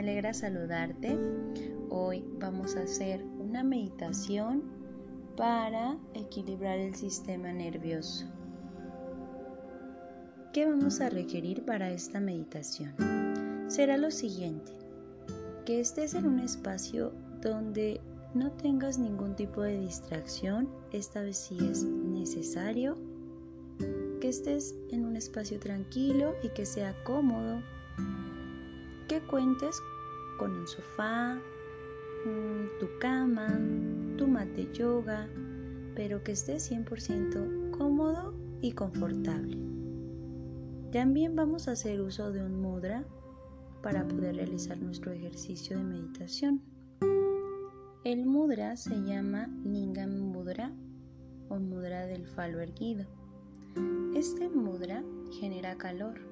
alegra saludarte. Hoy vamos a hacer una meditación para equilibrar el sistema nervioso. ¿Qué vamos a requerir para esta meditación? Será lo siguiente, que estés en un espacio donde no tengas ningún tipo de distracción, esta vez sí es necesario, que estés en un espacio tranquilo y que sea cómodo que cuentes con un sofá, mm, tu cama, tu mat de yoga, pero que estés 100% cómodo y confortable. También vamos a hacer uso de un mudra para poder realizar nuestro ejercicio de meditación. El mudra se llama Lingam Mudra o mudra del falo erguido. Este mudra genera calor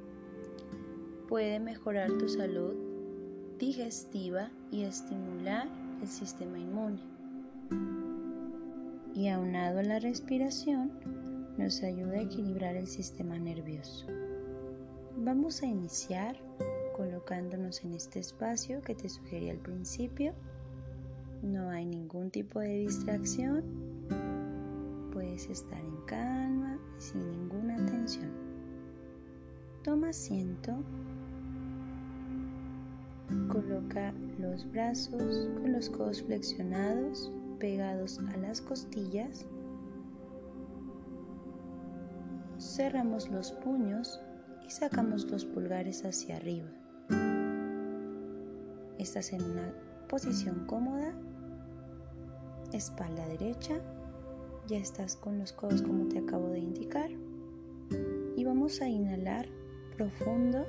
puede mejorar tu salud digestiva y estimular el sistema inmune. Y aunado a la respiración, nos ayuda a equilibrar el sistema nervioso. Vamos a iniciar colocándonos en este espacio que te sugerí al principio. No hay ningún tipo de distracción. Puedes estar en calma y sin ninguna tensión. Toma asiento Coloca los brazos con los codos flexionados pegados a las costillas. Cerramos los puños y sacamos los pulgares hacia arriba. Estás en una posición cómoda, espalda derecha, ya estás con los codos como te acabo de indicar y vamos a inhalar profundo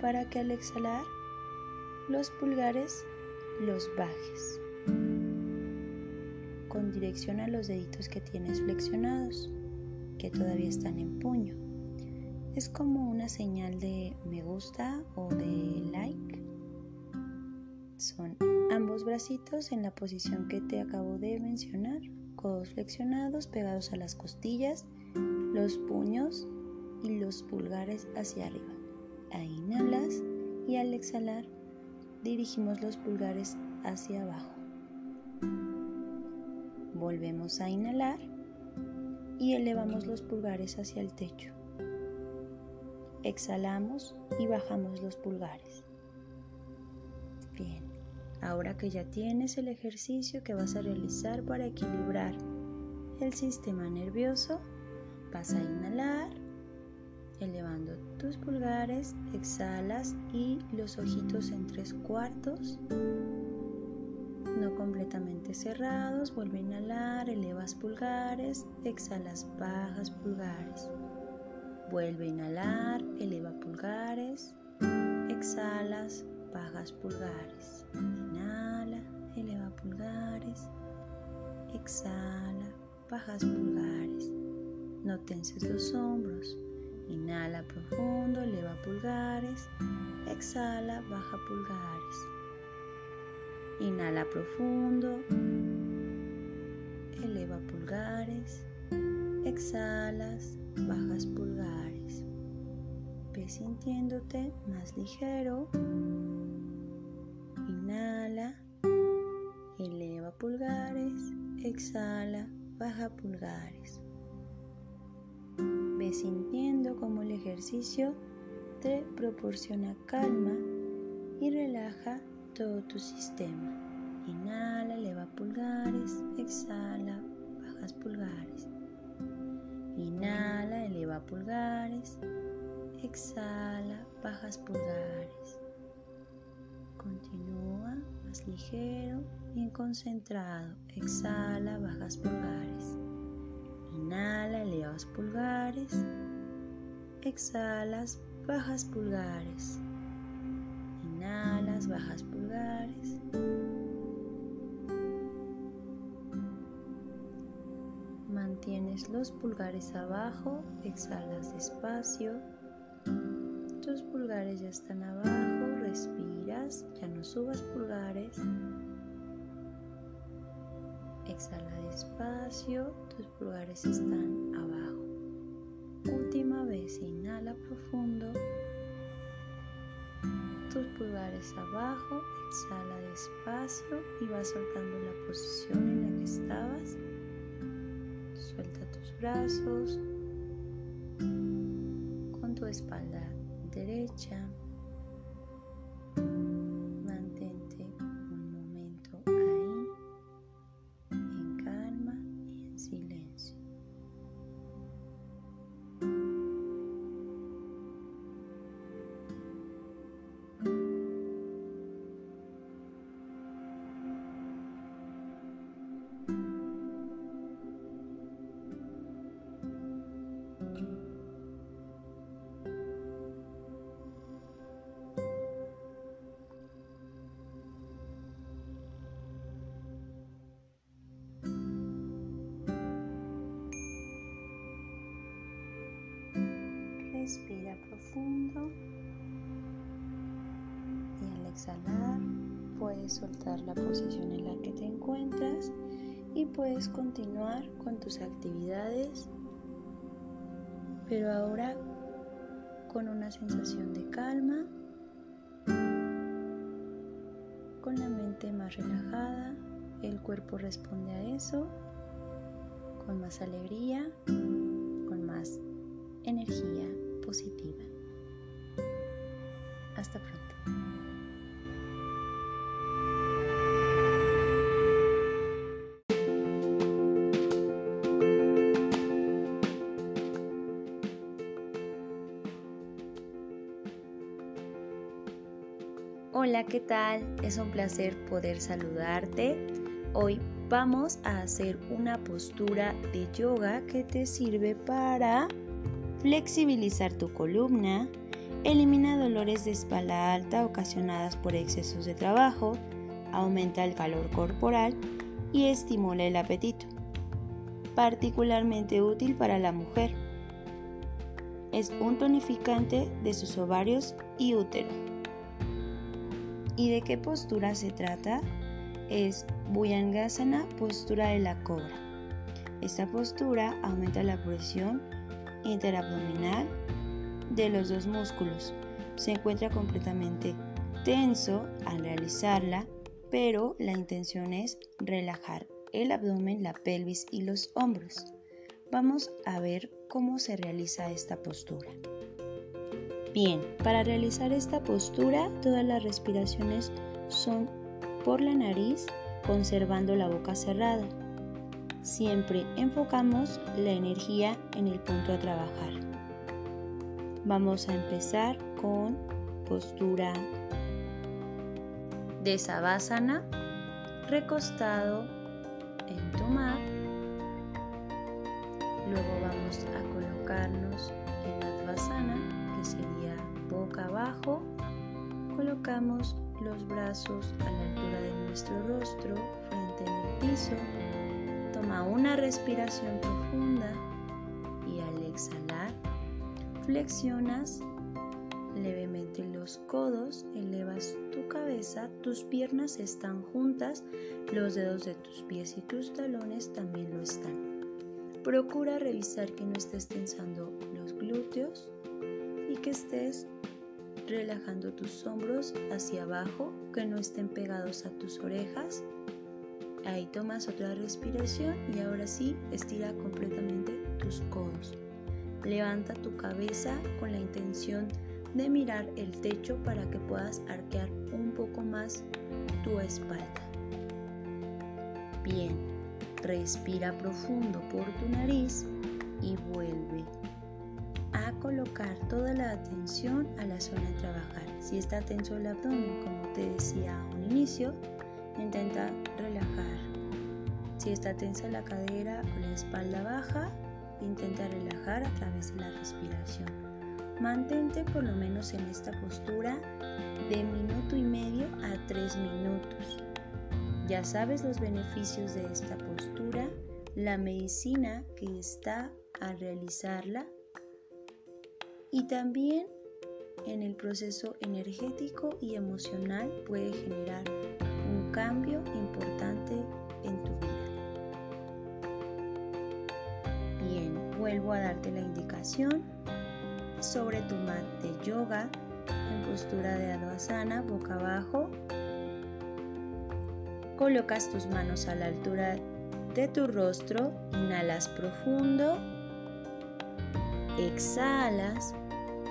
para que al exhalar los pulgares los bajes con dirección a los deditos que tienes flexionados, que todavía están en puño. Es como una señal de me gusta o de like. Son ambos bracitos en la posición que te acabo de mencionar, codos flexionados pegados a las costillas, los puños y los pulgares hacia arriba inhalas y al exhalar dirigimos los pulgares hacia abajo. Volvemos a inhalar y elevamos los pulgares hacia el techo. Exhalamos y bajamos los pulgares. Bien, ahora que ya tienes el ejercicio que vas a realizar para equilibrar el sistema nervioso, vas a inhalar elevando pulgares, exhalas y los ojitos en tres cuartos, no completamente cerrados, vuelve a inhalar, elevas pulgares, exhalas, bajas pulgares, vuelve a inhalar, eleva pulgares, exhalas, bajas pulgares, inhala, eleva pulgares, exhala, bajas pulgares, no tenses los hombros. Inhala profundo, eleva pulgares. Exhala, baja pulgares. Inhala profundo. Eleva pulgares. Exhalas, bajas pulgares. Ve sintiéndote más ligero. Inhala. Eleva pulgares. Exhala, baja pulgares sintiendo como el ejercicio te proporciona calma y relaja todo tu sistema. Inhala, eleva pulgares, exhala, bajas pulgares. Inhala, eleva pulgares, exhala, bajas pulgares. Continúa más ligero, bien concentrado. Exhala, bajas pulgares. Inhala, elevas pulgares. Exhalas, bajas pulgares. Inhalas, bajas pulgares. Mantienes los pulgares abajo, exhalas despacio. Tus pulgares ya están abajo, respiras, ya no subas pulgares. Exhala despacio, tus pulgares están abajo. Última vez, inhala profundo. tus pulgares abajo, exhala despacio y vas soltando la posición en la que estabas. Suelta tus brazos con tu espalda derecha. Respira profundo. Y al exhalar puedes soltar la posición en la que te encuentras y puedes continuar con tus actividades, pero ahora con una sensación de calma, con la mente más relajada, el cuerpo responde a eso, con más alegría, con más energía positiva. Hasta pronto. Hola, ¿qué tal? Es un placer poder saludarte. Hoy vamos a hacer una postura de yoga que te sirve para flexibilizar tu columna, elimina dolores de espalda alta ocasionadas por excesos de trabajo, aumenta el calor corporal y estimula el apetito. Particularmente útil para la mujer. Es un tonificante de sus ovarios y útero. ¿Y de qué postura se trata? Es Bhujangasana, postura de la cobra. Esta postura aumenta la presión interabdominal de los dos músculos. Se encuentra completamente tenso al realizarla, pero la intención es relajar el abdomen, la pelvis y los hombros. Vamos a ver cómo se realiza esta postura. Bien, para realizar esta postura todas las respiraciones son por la nariz conservando la boca cerrada. Siempre enfocamos la energía en el punto a trabajar. Vamos a empezar con postura de Savasana, recostado en tu. Luego vamos a colocarnos en Advasana, que sería boca abajo. Colocamos los brazos a la altura de nuestro rostro, frente en el piso Toma una respiración profunda y al exhalar flexionas levemente los codos, elevas tu cabeza, tus piernas están juntas, los dedos de tus pies y tus talones también lo están. Procura revisar que no estés tensando los glúteos y que estés relajando tus hombros hacia abajo, que no estén pegados a tus orejas Ahí tomas otra respiración y ahora sí estira completamente tus codos. Levanta tu cabeza con la intención de mirar el techo para que puedas arquear un poco más tu espalda. Bien, respira profundo por tu nariz y vuelve a colocar toda la atención a la zona de trabajar. Si está tenso el abdomen, como te decía a un inicio, Intenta relajar. Si está tensa la cadera o la espalda baja, intenta relajar a través de la respiración. Mantente por lo menos en esta postura de minuto y medio a tres minutos. Ya sabes los beneficios de esta postura, la medicina que está al realizarla y también en el proceso energético y emocional puede generar cambio importante vuelvo a darte la indicación sobre tu mat de yoga. En postura de Advasana, boca abajo. Colocas tus manos a la altura de tu rostro, inhalas profundo, exhalas,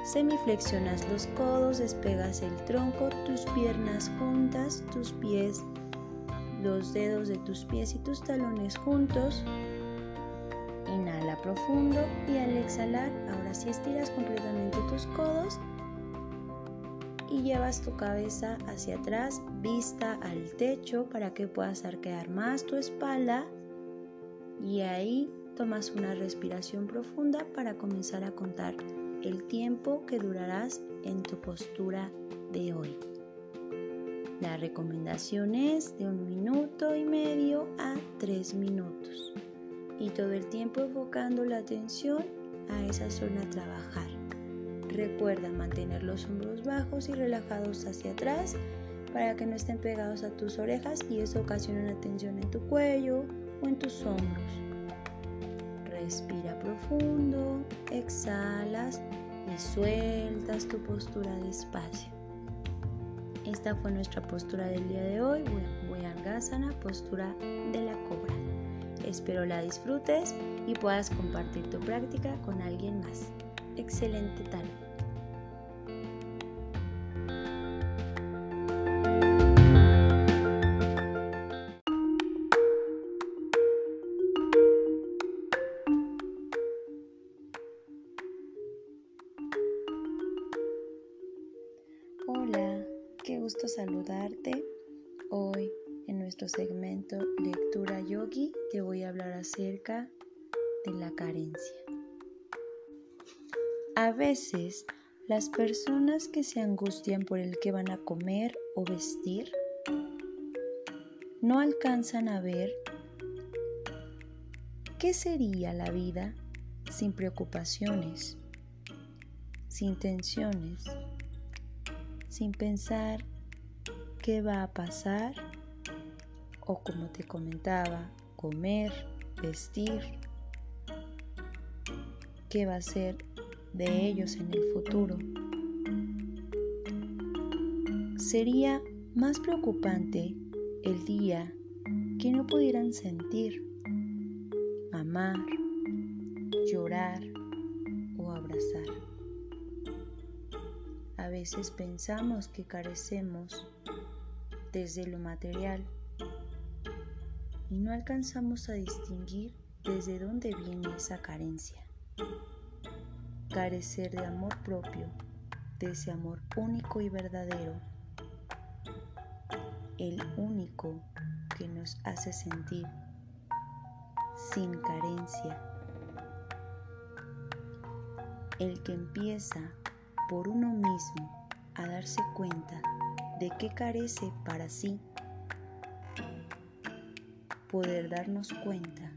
semiflexionas los codos, despegas el tronco, tus piernas juntas, tus pies, los dedos de tus pies y tus talones juntos. Profundo y al exhalar, ahora sí estiras completamente tus codos y llevas tu cabeza hacia atrás, vista al techo para que puedas arquear más tu espalda y ahí tomas una respiración profunda para comenzar a contar el tiempo que durarás en tu postura de hoy. La recomendación es de un minuto y medio a tres minutos y todo el tiempo enfocando la atención a esa zona a trabajar. Recuerda mantener los hombros bajos y relajados hacia atrás para que no estén pegados a tus orejas y eso ocasiona una tensión en tu cuello o en tus hombros. Respira profundo, exhalas y sueltas tu postura despacio. Esta fue nuestra postura del día de hoy, Vuyangasana, postura de la cobra. Espero la disfrutes y puedas compartir tu práctica con alguien más. Excelente tarde. De la carencia. A veces las personas que se angustian por el que van a comer o vestir no alcanzan a ver qué sería la vida sin preocupaciones, sin tensiones sin pensar qué va a pasar o como te comentaba, comer, vestir, qué va a ser de ellos en el futuro. Sería más preocupante el día que no pudieran sentir, amar, llorar o abrazar. A veces pensamos que carecemos desde lo material y no alcanzamos a distinguir desde dónde viene esa carencia. Carecer de amor propio, de ese amor único y verdadero, el único que nos hace sentir sin carencia, el que empieza por uno mismo a darse cuenta de qué carece para sí, poder darnos cuenta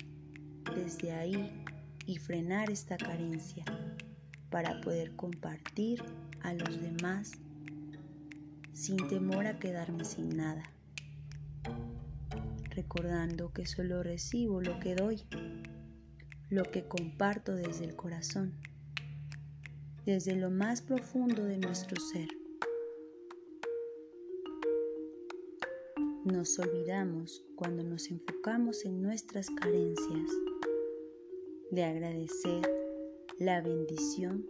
desde ahí y frenar esta carencia para poder compartir a los demás sin temor a quedarme sin nada, recordando que solo recibo lo que doy, lo que comparto desde el corazón desde lo más profundo de nuestro ser. Nos olvidamos cuando nos enfocamos en nuestras carencias de agradecer la bendición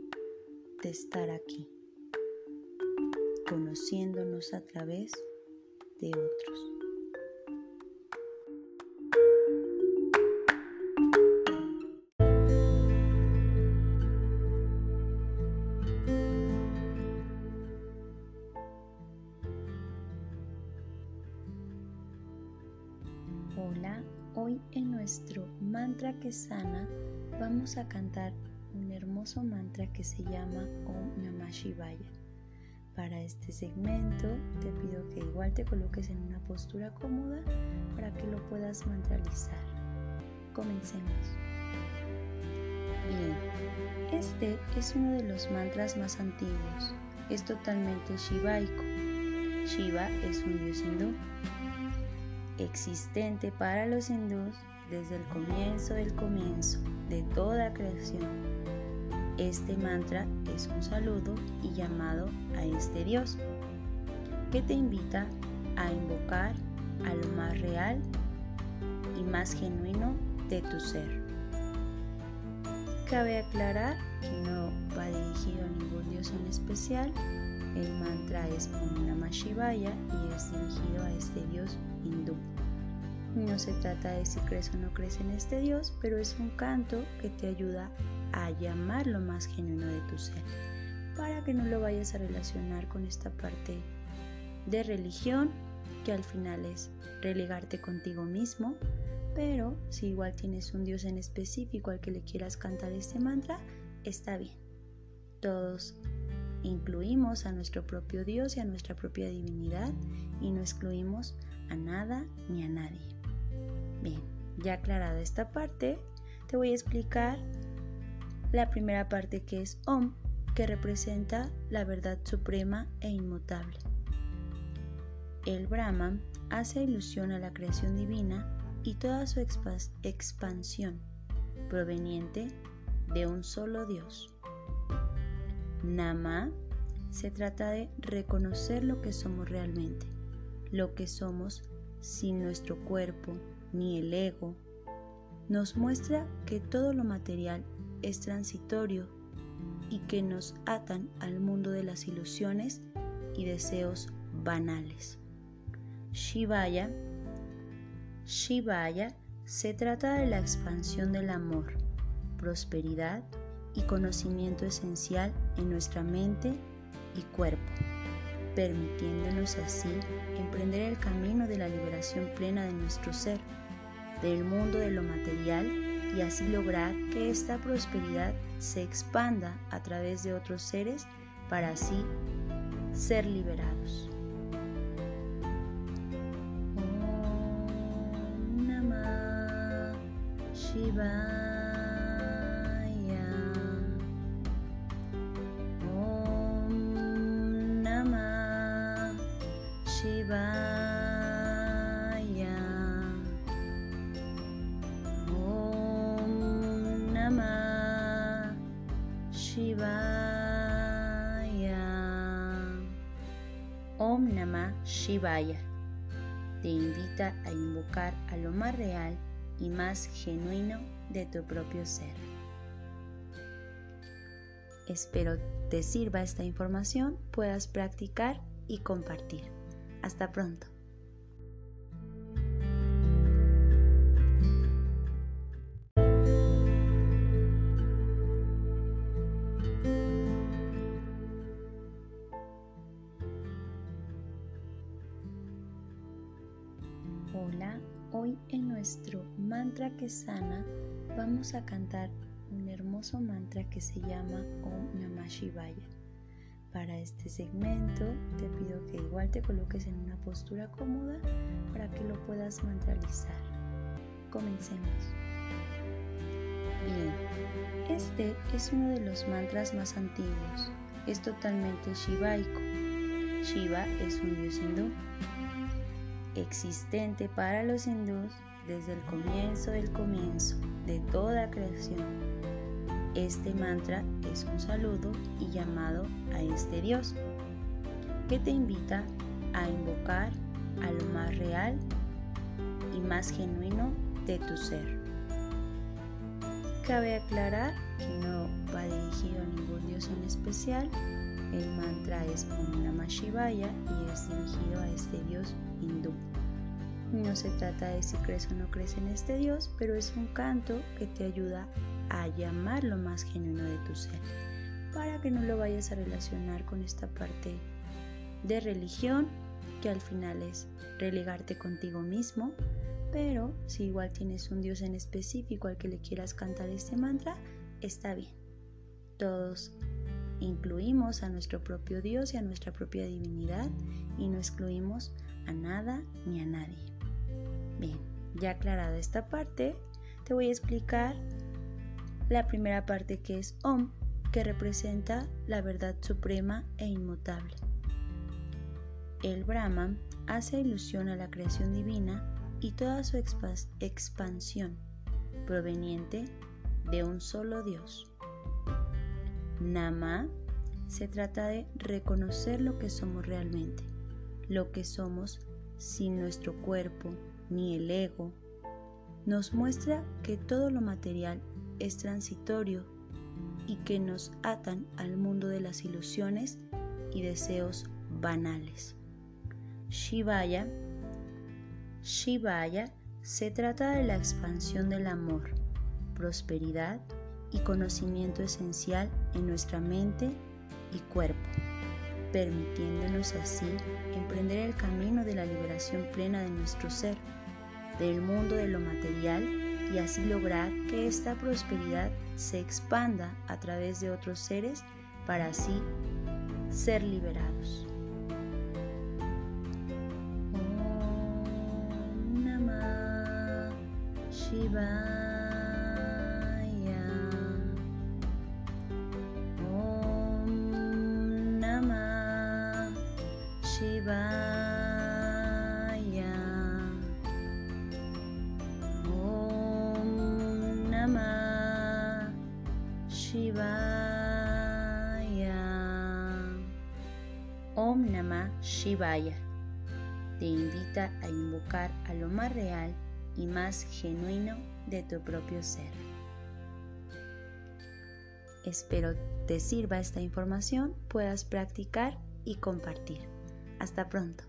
de estar aquí, conociéndonos a través de otros. Mantra que sana vamos a cantar un hermoso mantra que se llama Om Namah Shivaya. Para este segmento te pido que igual te coloques en una postura cómoda para que lo puedas mantralizar. Comencemos. Bien, este es uno de los mantras más antiguos. Es totalmente shivaico. Shiva es un dios hindú existente para los hindús desde el comienzo del comienzo de toda creación. Este mantra es un saludo y llamado a este Dios que te invita a invocar a lo más real y más genuino de tu ser. Cabe aclarar que no va dirigido a ningún dios en especial. El mantra es Om Namah Shivaya y es dirigido a este dios hindú. No se trata de si crees o no crees en este dios, pero es un canto que te ayuda a llamar lo más genuino de tu ser, para que no lo vayas a relacionar con esta parte de religión que al final es relegarte contigo mismo, pero si igual tienes un Dios en específico al que le quieras cantar este mantra, está bien. Todos incluimos a nuestro propio Dios y a nuestra propia divinidad y no excluimos a nada ni a nadie. Bien, ya aclarada esta parte, te voy a explicar la primera parte que es Om, que representa la verdad suprema e inmutable. El Brahman hace ilusión a la creación divina y toda su expansión proveniente de un solo Dios. Nama se trata de reconocer lo que somos realmente, lo que somos sin nuestro cuerpo ni el ego. Nos muestra que todo lo material es transitorio y que nos atan al mundo de las ilusiones y deseos banales. Shivaya. Shivaya se trata de la expansión del amor, prosperidad y conocimiento esencial en nuestra mente y cuerpo, permitiéndonos así emprender el camino de la liberación plena de nuestro ser, del mundo de lo material y así lograr que esta prosperidad se expanda a través de otros seres para así ser liberados. Shivaya te invita a invocar a lo más real y más genuino de tu propio ser. Espero te sirva esta información, puedas practicar y compartir. Hasta pronto. Mantra que sana vamos a cantar un hermoso mantra que se llama Om Namah Shivaya. Para este segmento te pido que igual te coloques en una postura cómoda para que lo puedas mantralizar. Comencemos. Bien, este es uno de los mantras más antiguos. Es totalmente shivaico. Shiva es un dios hindú existente para los hindús desde el comienzo del comienzo de toda creación. Este mantra es un saludo y llamado a este Dios que te invita a invocar a lo más real y más genuino de tu ser. Cabe aclarar que no va dirigido a ningún dios en especial. El mantra es Om Namah Shivaya y es dirigido a este dios. No se trata de si crees o no crees en este Dios, pero es un canto que te ayuda a llamar lo más genuino de tu ser, para que no lo vayas a relacionar con esta parte de religión que al final es relegarte contigo mismo, pero si igual tienes un Dios en específico al que le quieras cantar este mantra, está bien. Todos incluimos a nuestro propio Dios y a nuestra propia divinidad y no excluimos a nada ni a nadie. Bien, ya aclarada esta parte, te voy a explicar la primera parte que es Om, que representa la verdad suprema e inmutable. El Brahman hace ilusión a la creación divina y toda su expansión proveniente de un solo Dios. Nama se trata de reconocer lo que somos realmente, lo que somos sin nuestro cuerpo ni el ego. Nos muestra que todo lo material es transitorio y que nos atan al mundo de las ilusiones y deseos banales. Shivaya Shivaya se trata de la expansión del amor, prosperidad y conocimiento esencial en nuestra mente y cuerpo, permitiéndonos así emprender el camino de la liberación plena de nuestro ser, del mundo de lo material y así lograr que esta prosperidad se expanda a través de otros seres para así ser liberados. Om Namah Shivaya. Shivaya te invita a invocar a lo más real y más genuino de tu propio ser. Espero te sirva esta información, puedas practicar y compartir. Hasta pronto.